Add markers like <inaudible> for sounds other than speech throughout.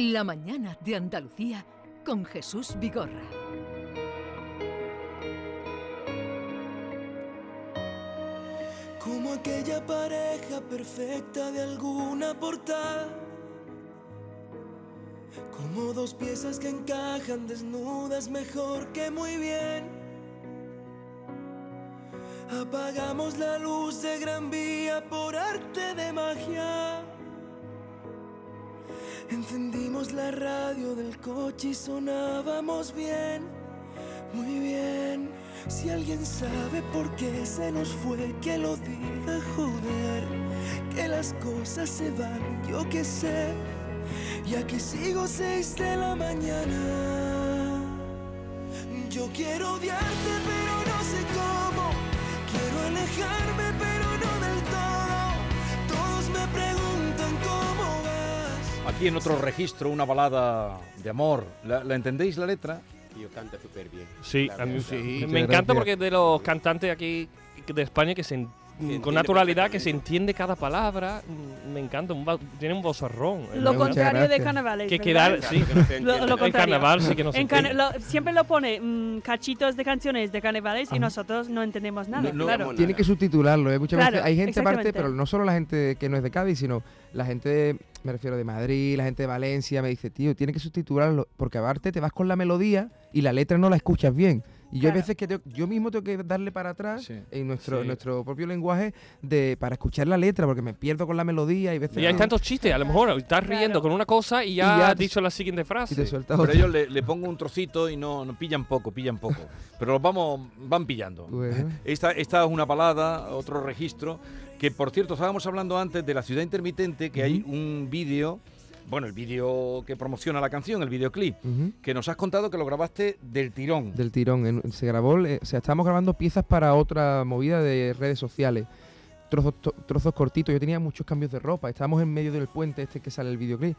La mañana de Andalucía con Jesús Vigorra. Como aquella pareja perfecta de alguna portada. Como dos piezas que encajan desnudas mejor que muy bien. Apagamos la luz de Gran Vía por arte de magia. Encendimos la radio del coche y sonábamos bien, muy bien. Si alguien sabe por qué se nos fue, que lo diga, joder. Que las cosas se van, yo que sé. Ya que sigo seis de la mañana. Yo quiero odiarte, pero no sé cómo. Quiero alejarme, Aquí en otro registro, una balada de amor. ¿La, la entendéis la letra? Tío, canta súper bien. Sí, a mí sí. Muchas Me encanta gracias. porque es de los cantantes aquí de España que se en- con naturalidad, que se entiende cada palabra. Mm, Me encanta, un va- tiene un vozarrón. Lo Muchas contrario de gracias. carnavales. Que ¿verdad? quedar, sí. Claro, que no se Lo- entiende. lo En contrario. carnaval sí que no se En carna- entiende. lo- siempre lo pone mm, cachitos de canciones de carnavales y Ajá. nosotros no entendemos nada. No- no- claro. Tiene que subtitularlo, ¿eh? Muchas Claro, veces hay gente aparte, exactamente. pero no solo la gente que no es de Cádiz, sino la gente, de- me refiero de Madrid, la gente de Valencia, me dice, tío, tiene que subtitularlo, porque aparte te vas con la melodía y la letra no la escuchas bien. Y yo hay veces que tengo- yo mismo tengo que darle para atrás Sí. en nuestro, Sí. nuestro propio lenguaje de para escuchar la letra, porque me pierdo con la melodía y veces Y hay que- tantos chistes, a lo mejor estás Claro. riendo con una cosa y ya, Y ya has te- dicho la siguiente y frase. te sueltas Pero otra. ellos le, le pongo un trocito y no, no pillan poco, pillan poco. Pero los vamos, van pillando. Bueno. Esta, esta es una balada, otro registro, que por cierto, estábamos hablando antes de la ciudad intermitente, que hay un vídeo, bueno, el vídeo que promociona la canción, el videoclip, que nos has contado que lo grabaste del tirón. Del tirón. en- se grabó, o sea, estábamos grabando piezas para otra movida de redes sociales. Trozos, to- trozos cortitos. Yo tenía muchos cambios de ropa. Estábamos en medio del puente este que sale el videoclip.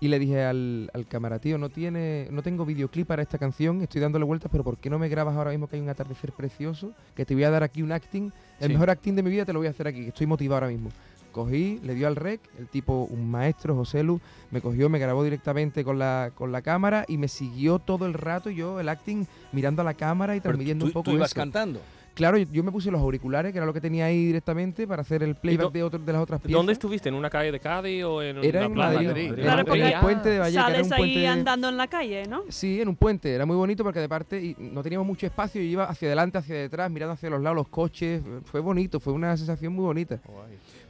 Y le dije al, al cámara, tío, no, tiene, no tengo videoclip para esta canción, estoy dándole vueltas, pero ¿por qué no me grabas ahora mismo que hay un atardecer precioso? Que te voy a dar aquí un acting, el Sí. mejor acting de mi vida te lo voy a hacer aquí, que estoy motivado ahora mismo. Cogí, le dio al rec, el tipo, un maestro, José Lu, me cogió, me grabó directamente con la, con la cámara y me siguió todo el rato yo el acting mirando a la cámara y Pero transmitiendo tú, un poco tú ibas eso. cantando. Claro, yo, yo me puse los auriculares, que era lo que tenía ahí directamente para hacer el playback de, otro- de las otras piezas. ¿Dónde estuviste? ¿En una calle de Cádiz o en Era una en playa? Madrid. Madrid. Era Claro, en porque el puente de Vallecas, era Sales un ahí puente... andando en la calle, ¿no? Sí, en un puente, era muy bonito porque de parte y no teníamos mucho espacio y iba hacia adelante, hacia detrás, mirando hacia los lados los coches, fue bonito, fue una sensación muy bonita.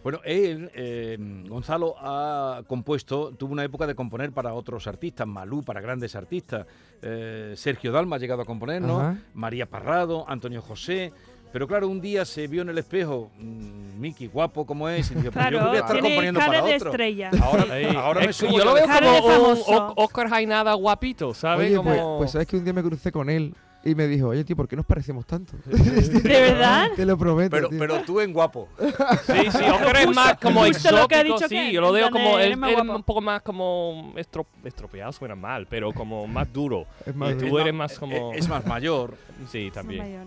Bueno, él, eh, Gonzalo, ha compuesto, tuvo una época de componer para otros artistas, Malú para grandes artistas, eh, Sergio Dalma ha llegado a componer, ¿no? Ajá. María Parrado, Antonio José. Pero claro, un día se vio en el espejo, mmm, Miki, guapo como es, y dijo, pues yo Claro, voy a estar tiene componiendo cara para de otro. estrella. Ahora, Ahí. ahora me Es- subo yo lo veo Cara como un Oscar Jainada guapito, ¿sabes? Oye, pues, pues sabes que un día me crucé con él y me dijo, oye tío, ¿por qué nos parecemos tanto? <laughs> ¿De verdad? Te lo prometo. Pero, tío. pero tú en guapo. <laughs> Sí, sí, Oscar es más como justo lo que ha exótico, dicho sí, que yo lo veo como, él, un poco más como estro- estropeado, suena mal, pero como más duro. Es más, y tú Es eres más como... Es más mayor. Sí, también. Mayor.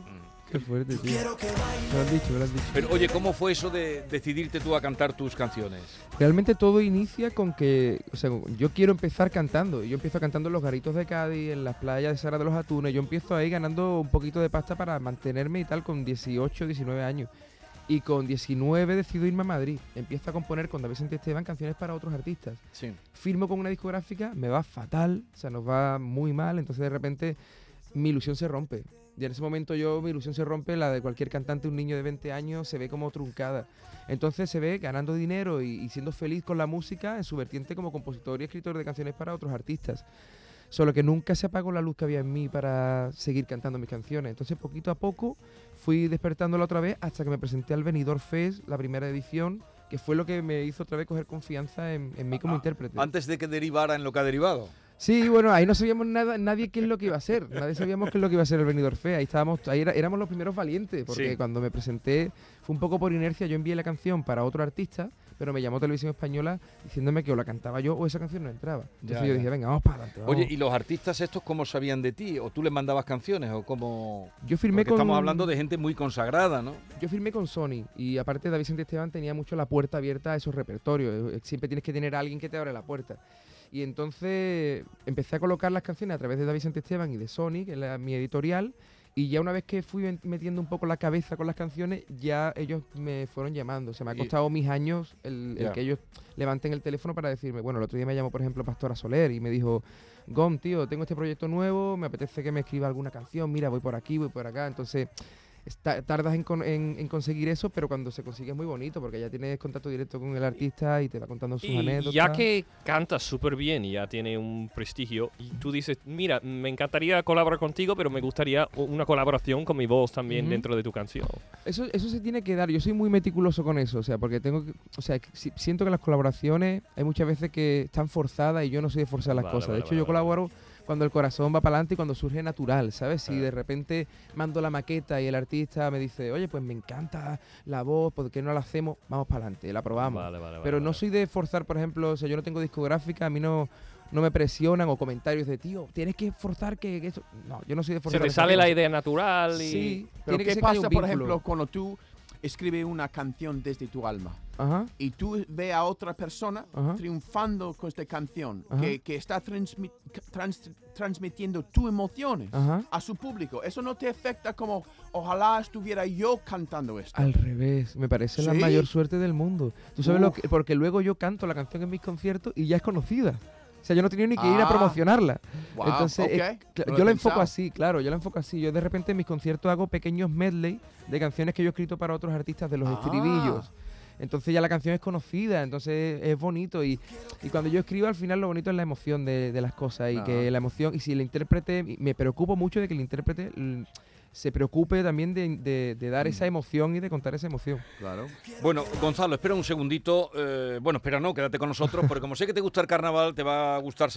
Qué fuerte, tío. Lo han dicho, me lo han dicho. Pero oye, ¿cómo fue eso de decidirte tú a cantar tus canciones? Realmente todo inicia con que, o sea, yo quiero empezar cantando. Yo empiezo cantando en los garitos de Cádiz, en las playas de Sara de los Atunes. Yo empiezo ahí ganando un poquito de pasta para mantenerme y tal con 18, 19 años. Y con 19 decido irme a Madrid. Empiezo a componer con David Santi Esteban canciones para otros artistas. Sí. Firmo con una discográfica, me va fatal, o sea, nos va muy mal. Entonces de repente mi ilusión se rompe. Y en ese momento yo, mi ilusión se rompe, la de cualquier cantante, un niño de 20 años, se ve como truncada. Entonces se ve ganando dinero y, y siendo feliz con la música en su vertiente como compositor y escritor de canciones para otros artistas. Solo que nunca se apagó la luz que había en mí para seguir cantando mis canciones. Entonces poquito a poco fui despertándola otra vez hasta que me presenté al Benidorm Fest, la primera edición, que fue lo que me hizo otra vez coger confianza en, en mí como Ah, intérprete. Antes de que derivara en lo que ha derivado. Sí, bueno, ahí no sabíamos nada, nadie qué es lo que iba a ser. Nadie sabíamos qué es lo que iba a ser el Benidorm Fest. Ahí estábamos, ahí era- éramos los primeros valientes, porque Sí. cuando me presenté fue un poco por inercia. Yo envié la canción para otro artista, pero me llamó Televisión Española diciéndome que o la cantaba yo o esa canción no entraba. Entonces Ya, yo dije, venga, vamos para adelante. vamos. Oye, ¿y los artistas estos cómo sabían de ti? ¿O tú les mandabas canciones? ¿O cómo...? yo firmé Porque con estamos hablando de gente muy consagrada, ¿no? Yo firmé con Sony y aparte David Santi Esteban tenía mucho la puerta abierta a esos repertorios. Eh, Siempre tienes que tener a alguien que te abre la puerta. Y entonces empecé a colocar las canciones a través de David Santisteban y de Sony, que es la- mi editorial. Y ya una vez que fui met- metiendo un poco la cabeza con las canciones, ya ellos me fueron llamando. O sea, me ha Y- costado mis años el, el que ellos levanten el teléfono para decirme, bueno, el otro día me llamó, por ejemplo, Pastora Soler y me dijo, Gom, tío, tengo este proyecto nuevo, me apetece que me escriba alguna canción, mira, voy por aquí, voy por acá. Entonces, está- tardas en, con- en- en conseguir eso, pero cuando se consigue es muy bonito, porque ya tienes contacto directo con el artista y te va contando sus Y anécdotas. ya que canta súper bien y ya tiene un prestigio, y tú dices, mira, me encantaría colaborar contigo, pero me gustaría una colaboración con mi voz también dentro de tu canción. Eso, eso se tiene que dar. Yo soy muy meticuloso con eso, o sea, porque tengo que, o sea, si- siento que las colaboraciones hay muchas veces que están forzadas y yo no soy de forzar las Vale, cosas. vale, de hecho, vale, yo colaboro cuando el corazón va para adelante y cuando surge natural, ¿sabes? Si de repente mando la maqueta y el artista me dice, oye, pues me encanta la voz, ¿por qué no la hacemos? Vamos para adelante, la probamos. Vale, vale, vale, Pero no soy de forzar, por ejemplo, o sea, yo no tengo discográfica, a mí no, no me presionan o comentarios de, tío, tienes que forzar que, que esto... No, yo no soy de Se forzar. te esas sale la idea natural y... Sí, Pero tiene que ¿qué que pasa, por ejemplo, cuando tú escribes una canción desde tu alma Ajá, y tú ves a otra persona Ajá. triunfando con esta canción que, que está transmi- trans- transmitiendo tus emociones a su público? ¿Eso no te afecta como ojalá estuviera yo cantando esto? Al revés, me parece la mayor suerte del mundo. Tú sabes lo que, porque luego yo canto la canción en mis conciertos y ya es conocida. O sea, yo no tenía ni que ir a Ah. promocionarla. Wow, Entonces, no lo yo la enfoco así, claro, yo la enfoco así. Yo de repente en mis conciertos hago pequeños medley de canciones que yo he escrito para otros artistas de los Ah. estribillos. Entonces ya la canción es conocida, entonces es bonito. Y, y cuando yo escribo, al final lo bonito es la emoción de, de las cosas. Y Ah. que la emoción, y si el intérprete, me preocupo mucho de que el intérprete se preocupe también de, de- de dar Mm. esa emoción y de contar esa emoción. Claro. Bueno, Gonzalo, espera un segundito. eh, bueno, espera, no, quédate con nosotros, porque como sé que te gusta el carnaval, te va a gustar